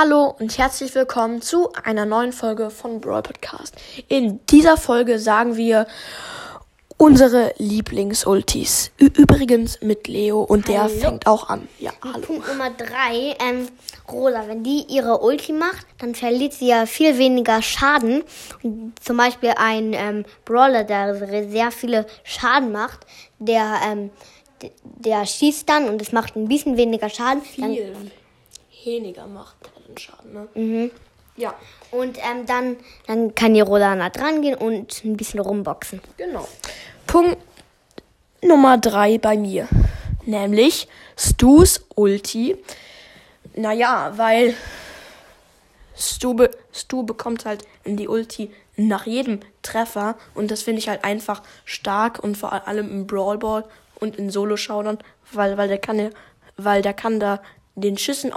Hallo und herzlich willkommen zu einer neuen Folge von Brawl Podcast. In dieser Folge sagen wir unsere Lieblingsultis. Übrigens mit Leo und der Hallo. fängt auch an. Ja, hallo. Punkt Nummer drei, ähm, Rosa, wenn die ihre Ulti macht, dann verliert sie ja viel weniger Schaden. Zum Beispiel ein ähm, Brawler, der sehr viele Schaden macht, der, ähm, der schießt dann und es macht ein bisschen weniger Schaden. Dann, Viel weniger macht er den Schaden, ne? Mhm. Ja, und ähm, dann, dann kann die Rosa nah dran gehen und ein bisschen rumboxen. genau. Punkt Nummer drei bei mir. Nämlich Stu's Ulti. Naja, weil Stu, be Stu bekommt halt die Ulti nach jedem Treffer und das finde ich halt einfach stark und vor allem im Brawl Ball und in Solo Showdown, weil weil der kann ja, weil der kann da den Schüssen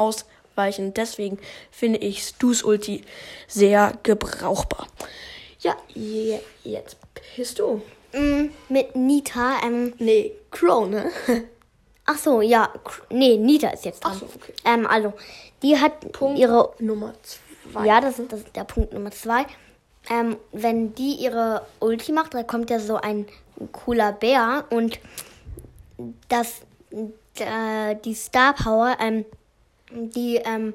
ausweichen. Deswegen finde ich Stu's Ulti sehr gebrauchbar. Ja, je, jetzt bist du. Mm, mit Nita, ähm, Nee, Crow, ne? ach so, ja, nee, Nita ist jetzt dran. Ach so, okay. Ähm, also, die hat Punkt ihre Nummer zwei. Ja, das ist, das ist der Punkt Nummer zwei. Ähm, wenn die ihre Ulti macht, da kommt ja so ein cooler Bär und das, äh, die Star Power, ähm, die, ähm,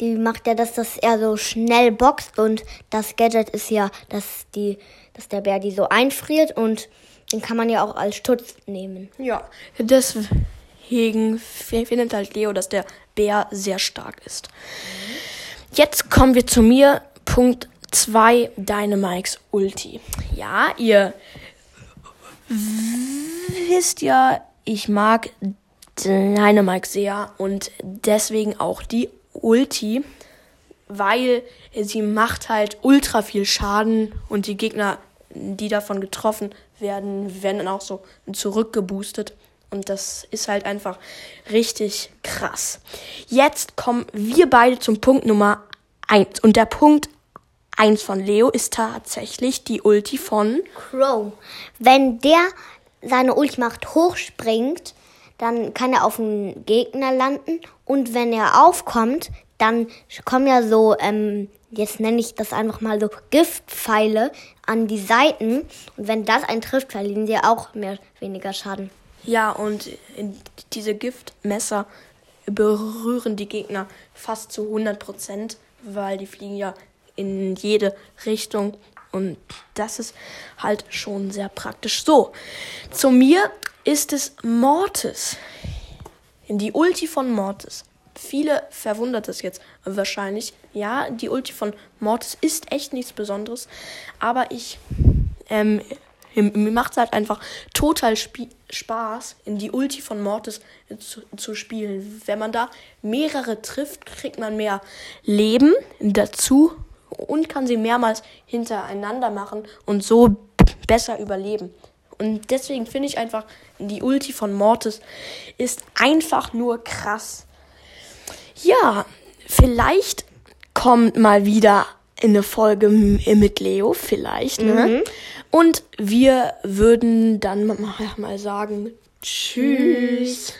die macht ja, dass das er so schnell boxt und das Gadget ist ja, dass die, dass der Bär die so einfriert und den kann man ja auch als Schutz nehmen. Ja, deswegen findet halt Leo, dass der Bär sehr stark ist. Jetzt kommen wir zu mir. Punkt 2, Dynamikes Ulti. Ja, ihr wisst ja, ich mag Dynamike sehr und deswegen auch die Ulti, weil sie macht halt ultra viel Schaden und die Gegner, die davon getroffen werden, werden dann auch so zurückgeboostet. Und das ist halt einfach richtig krass. Jetzt kommen wir beide zum Punkt Nummer 1. Und der Punkt 1 von Leo ist tatsächlich die Ulti von Crow. Wenn der seine Ulti macht, hochspringt, dann kann er auf einen Gegner landen. Und wenn er aufkommt, dann kommen ja so, ähm, jetzt nenne ich das einfach mal so Giftpfeile an die Seiten. Und wenn das einen trifft, verlieren sie auch mehr weniger Schaden. Ja, und diese Giftmesser berühren die Gegner fast zu 100 Prozent, weil die fliegen ja in jede Richtung. Und das ist halt schon sehr praktisch. So, zu mir ist es Mortis. Die Ulti von Mortis. Viele verwundert es jetzt wahrscheinlich. Ja, die Ulti von Mortis ist echt nichts Besonderes. Aber ich ähm, mir macht es halt einfach total Spie Spaß, in die Ulti von Mortis zu, zu spielen. Wenn man da mehrere trifft, kriegt man mehr Leben dazu und kann sie mehrmals hintereinander machen und so besser überleben. Und deswegen finde ich einfach, die Ulti von Mortis ist einfach nur krass. Ja, vielleicht kommt mal wieder eine Folge mit Leo, vielleicht. Ne? Und wir würden dann mal, mal sagen, tschüss.